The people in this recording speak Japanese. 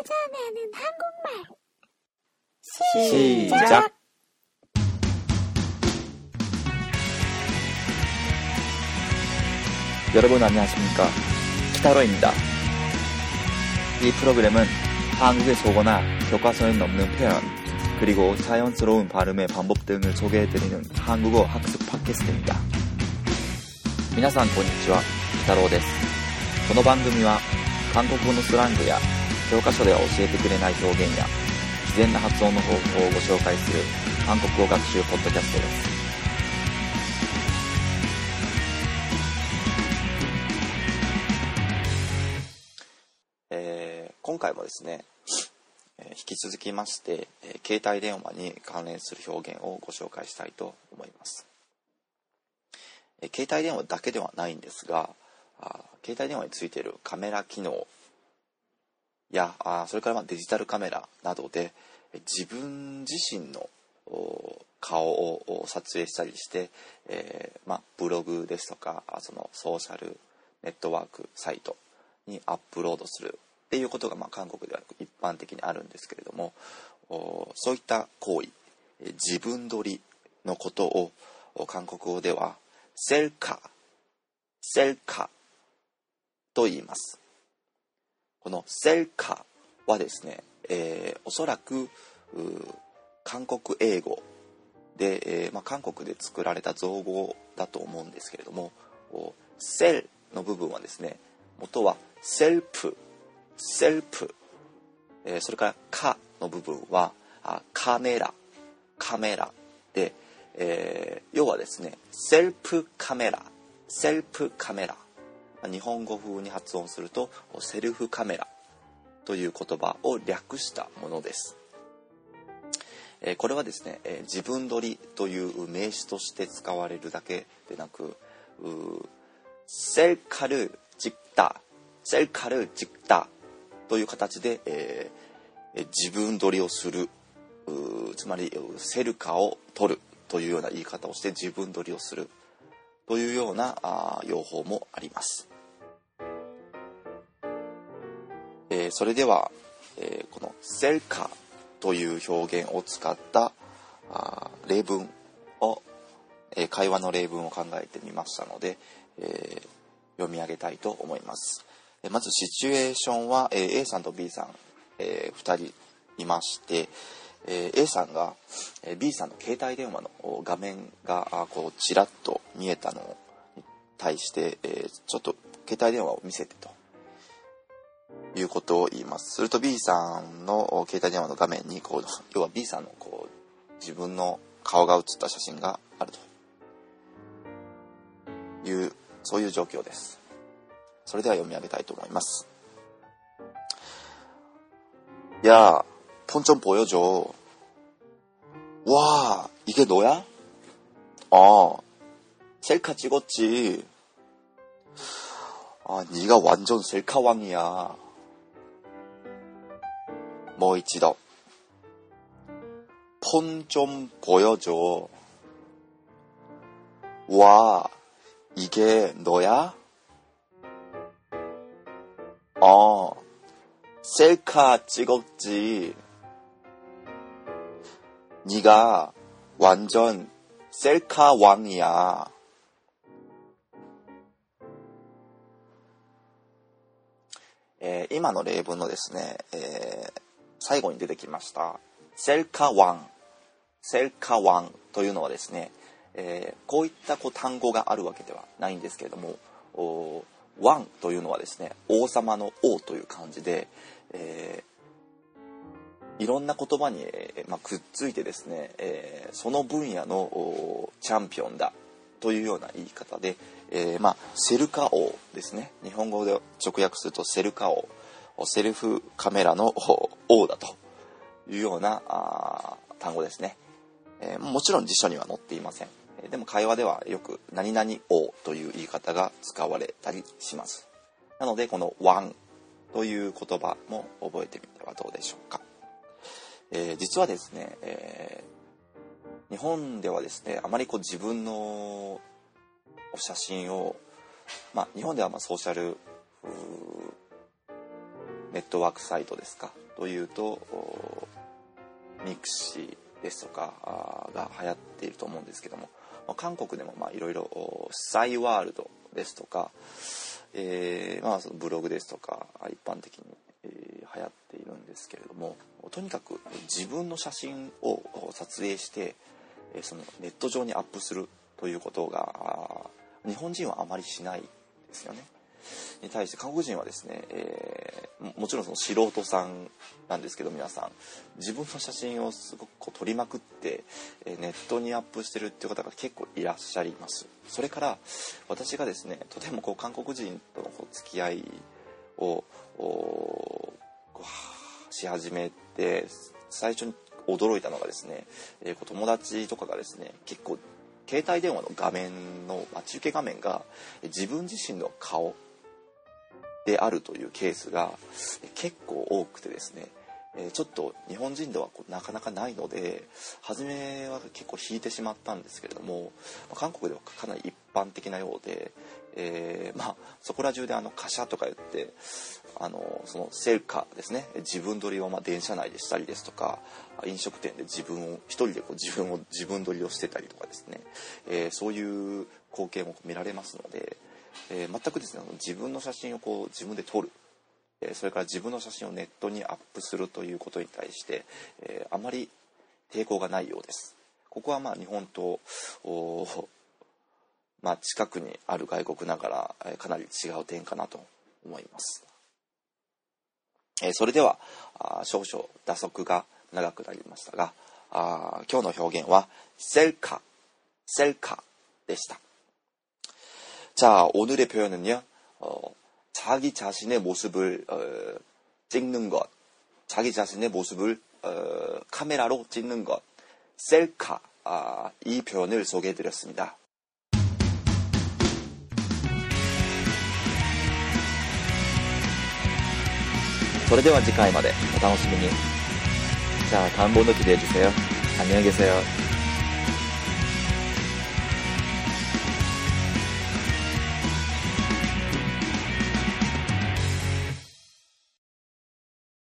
찾아내는 한국말 시작. 여러분 안녕하십니까? 키타로입니다. 이 프로그램은 한국의 속어나 교과서에 없는 표현, 그리고 자연스러운 발음의 방법 등을 소개해드리는 한국어 학습 팟캐스트입니다. 皆さんこんにちは、北郎です。この番組は韓国語のスラングや 教科書では教えてくれない表現や自然な発音の方法をご紹介する韓国語学習ポッドキャストです。えー今回もですね、えー引き続きまして、えー携帯電話に関連する表現をご紹介したいと思います、えー携帯電話だけではないんですがあ携帯電話についているカメラ機能やあそれからまデジタルカメラなどで自分自身の顔を撮影したりして、えーまあ、ブログですとかそのソーシャルネットワークサイトにアップロードするっていうことがまあ韓国では一般的にあるんですけれどもそういった行為自分撮りのことを韓国語では 셀카 셀카 と言います。この 셀카 はですね、えーおそらく韓国英語で、えーまあ、韓国で作られた造語だと思うんですけれども셀 の部分はですね元は 셀프 셀프、えーそれから 카 の部分はあカメラカメラで、えー要はですねセルプカメラセルプカメラ日本語風に発音するとセルフカメラという言葉を略したものです。えこれはですね、え自分撮りという名詞として使われるだけでなくセルカルジクタセルカルジクタという形で、えー自分撮りをするつまりセルカを撮るというような言い方をして自分撮りをするというようなあ用法もあります。えーそれでは、えーこのセルカという表現を使ったあ例文を、えー会話の例文を考えてみましたので、え読み上げたいと思います。えまずシチュエーションは、え A さんと B さん、え2人いまして、え A さんが、え B さんの携帯電話の画面がこうちらっと見えたのに対して、えちょっと携帯電話を見せてということを言います。すると B さんのお携帯電話の画面にこう要は B さんのこう自分の顔が写った写真があるというそういう状況です。それでは読み上げたいと思います。 야, 폰 좀 보여줘. 와, 이게 너야? 어, 셀카 찍었지. 아, 네가 완전 셀카 왕이야. 뭐 있지 너? 폰좀 보여줘. 와, 이게 너야? 어, 셀카 찍었지. 네가 완전 셀카 왕이야. 에, 今の例文のですね、えー最後に出てきました、セルカワン、セルカワンというのはですね、えーこういったこう単語があるわけではないんですけれども、おワンというのはですね、王様の王という漢字で、えいろんな言葉に、えまあ、くっついてですね、えその分野のチャンピオンだというような言い方で、えーまあ、セルカ王ですね。日本語で直訳するとセルカ王。セルフカメラの 王だというようなあ単語ですね、えーもちろん辞書には載っていません。えでも会話ではよく「何々王」という言い方が使われたりします。なのでこの「ワン」という言葉も覚えてみてはどうでしょうか。えー実はですね、えー日本ではですねあまりこう自分の写真を、まあ、日本ではまソーシャルネットワークサイトですかというとミクシーですとかが流行っていると思うんですけどもま韓国でもいろいろサイワールドですとか、えーまあ、そのブログですとか一般的に、えー、流行っているんですけれどもとにかく自分の写真を撮影してそのネット上にアップするということが日本人はあまりしないですよね。に対して韓国人はですね、えー、もちろんその素人さんなんですけど皆さん自分の写真をすごくこう撮りまくって、えネットにアップしてるっていう方が結構いらっしゃいますそれから私がですねとてもこう韓国人とのこう付き合いをし始めて最初に驚いたのがですね、えー、友達とかがですね結構携帯電話の画面の待ち受け画面が自分自身の顔であるというケースが結構多くてですねえちょっと日本人ではなかなかないので初めは結構引いてしまったんですけれども韓国ではかなり一般的なようで、えー、まあそこら中であの貨車とか言ってあのそのセルカですね自分撮りをまあ電車内でしたりですとか飲食店で自分を一人でこう自分を自分撮りをしてたりとかですね、えー、そういう光景も見られますので。えー、全くですね自分の写真をこう自分で撮る、それから自分の写真をネットにアップするということに対して、えー、あまり抵抗がないようです。ここはまあ日本とお、まあ、近くにある外国ながらえかなり違う点かなと思います。えー、それではあ少々打足が長くなりましたがあ今日の表現は「セルカ」「セルカ」でした。じゃあ오늘의표현은요 자기 자신의 모습을 어, 찍는 것, 자기 자신의 모습을 어, 카메라로 찍는 것, 셀카, 아, 이 표현을 소개해드렸습니다. それでは次回までお楽しみに。じゃあ、田んぼの기대해주세요。 안녕히 계세요。